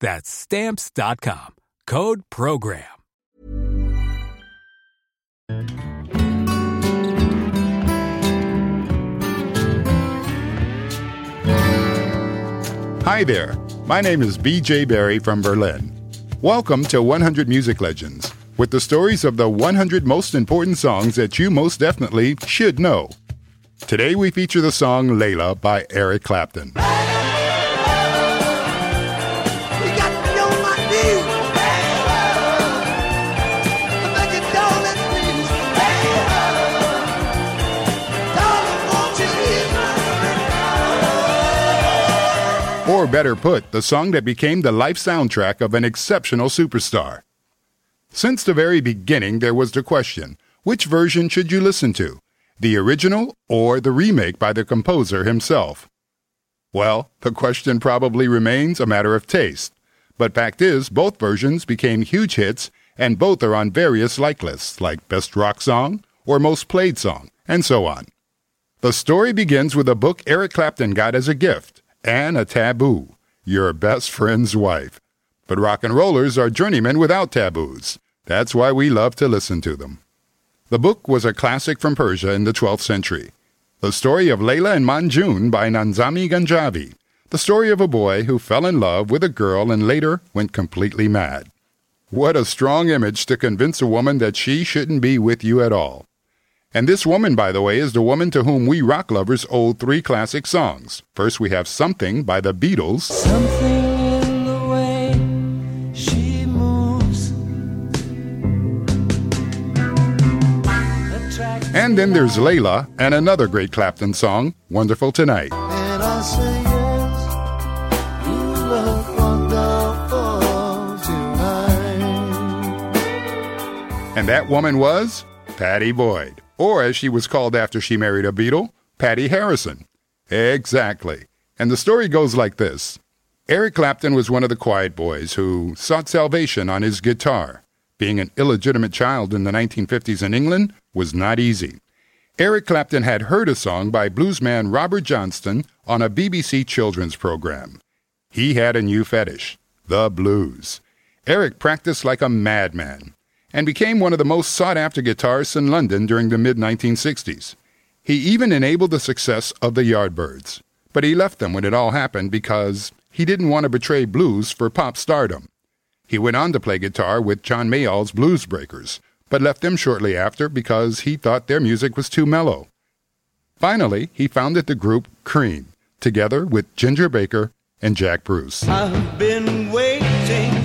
That's stamps.com. Code program. Hi there. My name is BJ Berry from Berlin. Welcome to 100 Music Legends with the stories of the 100 most important songs that you most definitely should know. Today we feature the song Layla by Eric Clapton. Or better put, the song that became the life soundtrack of an exceptional superstar. Since the very beginning, there was the question which version should you listen to? The original or the remake by the composer himself? Well, the question probably remains a matter of taste. But fact is, both versions became huge hits, and both are on various like lists, like Best Rock Song or Most Played Song, and so on. The story begins with a book Eric Clapton got as a gift and a taboo, your best friend's wife. But rock and rollers are journeymen without taboos. That's why we love to listen to them. The book was a classic from Persia in the 12th century. The story of Layla and Majnun by Nizami Ganjavi. The story of a boy who fell in love with a girl and later went completely mad. What a strong image to convince a woman that she shouldn't be with you at all. And this woman, by the way, is the woman to whom we rock lovers owe three classic songs. First, we have Something by the Beatles. Something in the way she moves. And then there's Layla and another great Clapton song, Wonderful Tonight. And I say yes, wonderful tonight. And that woman was Pattie Boyd, or as she was called after she married a Beatle, Pattie Harrison. Exactly. And the story goes like this Eric Clapton was one of the quiet boys who sought salvation on his guitar. Being an illegitimate child in the 1950s in England was not easy. Eric Clapton had heard a song by bluesman Robert Johnson on a BBC children's program. He had a new fetish, the blues. Eric practiced like a madman and became one of the most sought after guitarists in London during the mid 1960s. He even enabled the success of the Yardbirds, but he left them when it all happened because he didn't want to betray blues for pop stardom. He went on to play guitar with John Mayall's Blues Breakers, but left them shortly after because he thought their music was too mellow. Finally, he founded the group Cream, together with Ginger Baker and Jack Bruce. I've been waiting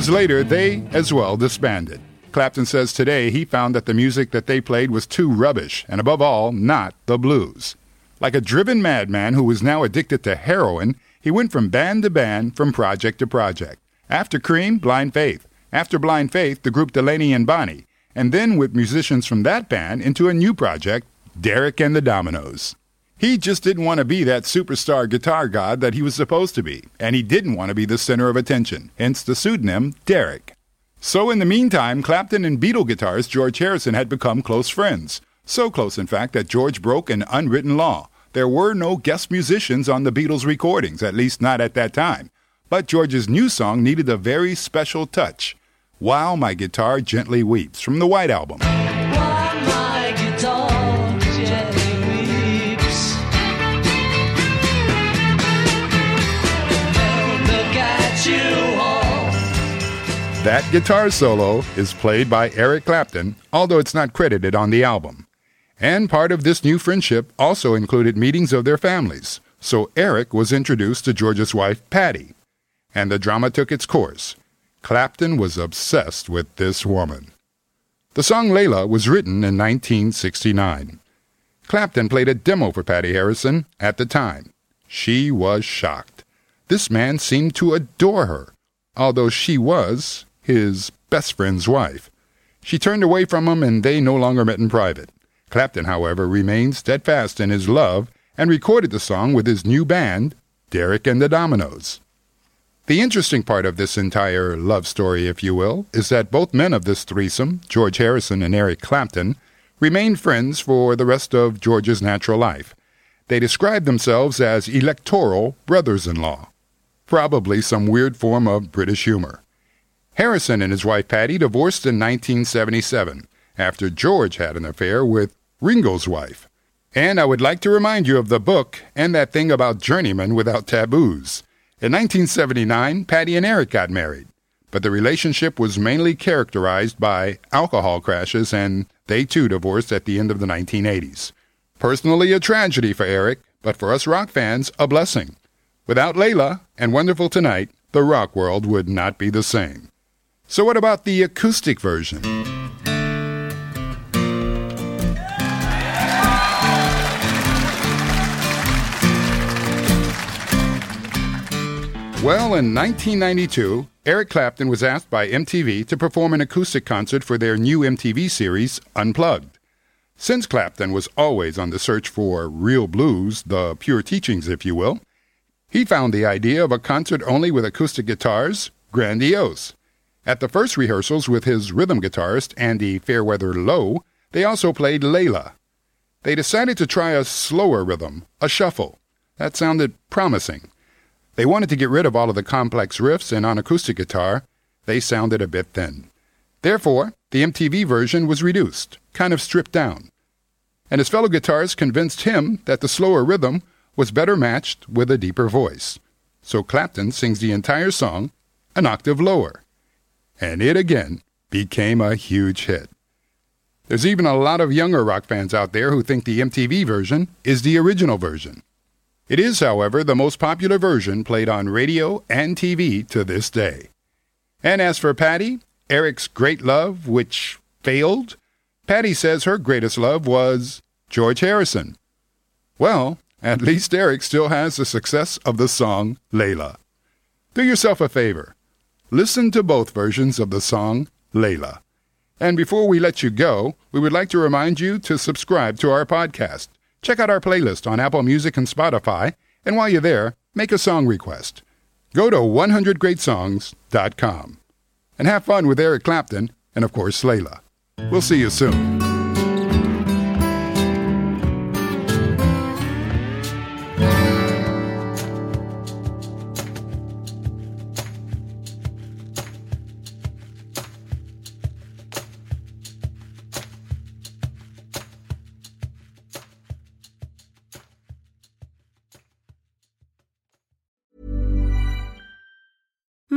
years later, they as well disbanded. Clapton says today he found that the music that they played was too rubbish, and above all, not the blues. Like a driven madman who was now addicted to heroin, he went from band to band, from project to project. After Cream, Blind Faith. After Blind Faith, the group Delaney and Bonnie. And then with musicians from that band into a new project, Derek and the Dominos. He just didn't want to be that superstar guitar god that he was supposed to be, and he didn't want to be the center of attention, hence the pseudonym Derek. So in the meantime, Clapton and Beatle guitarist George Harrison had become close friends. So close, in fact, that George broke an unwritten law. There were no guest musicians on the Beatles' recordings, at least not at that time. But George's new song needed a very special touch. While My Guitar Gently Weeps from the White Album. That guitar solo is played by Eric Clapton, although it's not credited on the album. And part of this new friendship also included meetings of their families, so Eric was introduced to George's wife, Pattie. And the drama took its course. Clapton was obsessed with this woman. The song Layla was written in 1969. Clapton played a demo for Pattie Harrison at the time. She was shocked. This man seemed to adore her, although she was, his best friend's wife. She turned away from him and they no longer met in private. Clapton, however, remained steadfast in his love and recorded the song with his new band, Derek and the Dominos. The interesting part of this entire love story, if you will, is that both men of this threesome, George Harrison and Eric Clapton, remained friends for the rest of George's natural life. They described themselves as electoral brothers in law, probably some weird form of British humor. Harrison and his wife Pattie divorced in 1977 after George had an affair with Ringo's wife. And I would like to remind you of the book and that thing about journeymen without taboos. In 1979, Pattie and Eric got married, but the relationship was mainly characterized by alcohol crashes, and they too divorced at the end of the 1980s. Personally, a tragedy for Eric, but for us rock fans, a blessing. Without Layla and Wonderful Tonight, the rock world would not be the same. So, what about the acoustic version? Well, in 1992, Eric Clapton was asked by MTV to perform an acoustic concert for their new MTV series, Unplugged. Since Clapton was always on the search for real blues, the pure teachings, if you will, he found the idea of a concert only with acoustic guitars grandiose. At the first rehearsals with his rhythm guitarist, Andy Fairweather Low, they also played Layla. They decided to try a slower rhythm, a shuffle. That sounded promising. They wanted to get rid of all of the complex riffs, and on acoustic guitar, they sounded a bit thin. Therefore, the MTV version was reduced, kind of stripped down. And his fellow guitarists convinced him that the slower rhythm was better matched with a deeper voice. So Clapton sings the entire song an octave lower and it again became a huge hit. There's even a lot of younger rock fans out there who think the MTV version is the original version. It is, however, the most popular version played on radio and TV to this day. And as for Pattie, Eric's great love, which failed, Pattie says her greatest love was George Harrison. Well, at least Eric still has the success of the song Layla. Do yourself a favor Listen to both versions of the song Layla. And before we let you go, we would like to remind you to subscribe to our podcast. Check out our playlist on Apple Music and Spotify, and while you're there, make a song request. Go to 100greatsongs.com. And have fun with Eric Clapton and, of course, Layla. We'll see you soon.